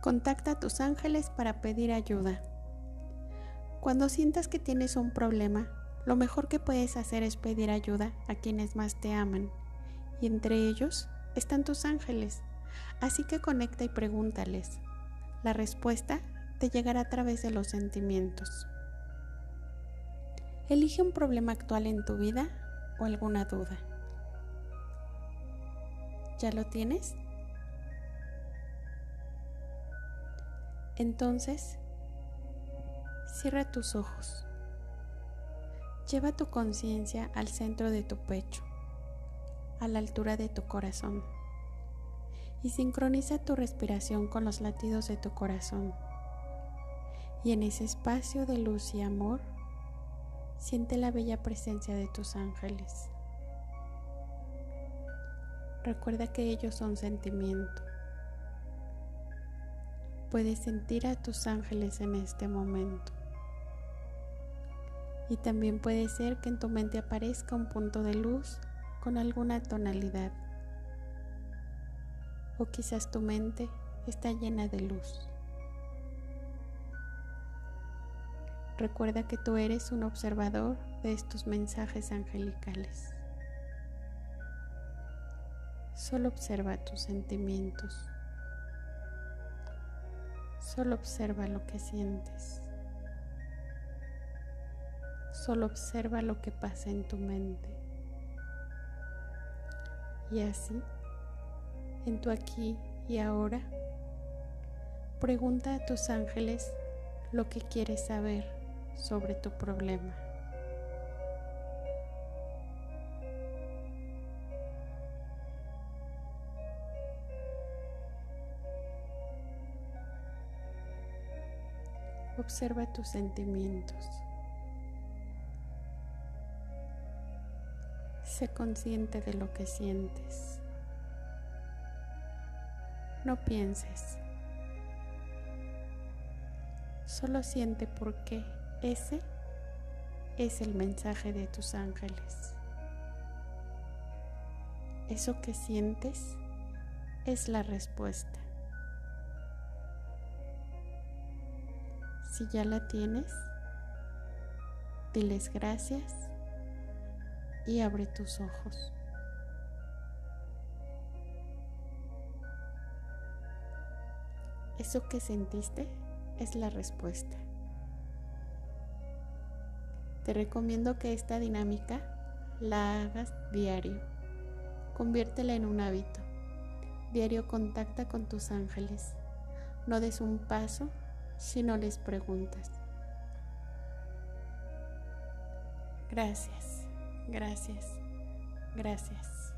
Contacta a tus ángeles para pedir ayuda. Cuando sientas que tienes un problema, lo mejor que puedes hacer es pedir ayuda a quienes más te aman, y entre ellos están tus ángeles. Así que conecta y pregúntales. La respuesta te llegará a través de los sentimientos. Elige un problema actual en tu vida o alguna duda. ¿Ya lo tienes? Entonces, cierra tus ojos. Lleva tu conciencia al centro de tu pecho, a la altura de tu corazón, y sincroniza tu respiración con los latidos de tu corazón. Y en ese espacio de luz y amor, siente la bella presencia de tus ángeles. Recuerda que ellos son sentimiento. Puedes sentir a tus ángeles en este momento. Y también puede ser que en tu mente aparezca un punto de luz con alguna tonalidad. O quizás tu mente está llena de luz. Recuerda que tú eres un observador de estos mensajes angelicales. Solo observa tus sentimientos. Solo observa lo que sientes. Solo observa lo que pasa en tu mente. Y así, en tu aquí y ahora, pregunta a tus ángeles lo que quieres saber sobre tu problema. Observa tus sentimientos. Sé consciente de lo que sientes. No pienses. Solo siente por qué ese es el mensaje de tus ángeles. Eso que sientes es la respuesta. Si ya la tienes, diles gracias y abre tus ojos. Eso que sentiste es la respuesta. Te recomiendo que esta dinámica la hagas diario. Conviértela en un hábito. Diario contacta con tus ángeles. No des un paso si no les preguntas. Gracias, gracias, gracias.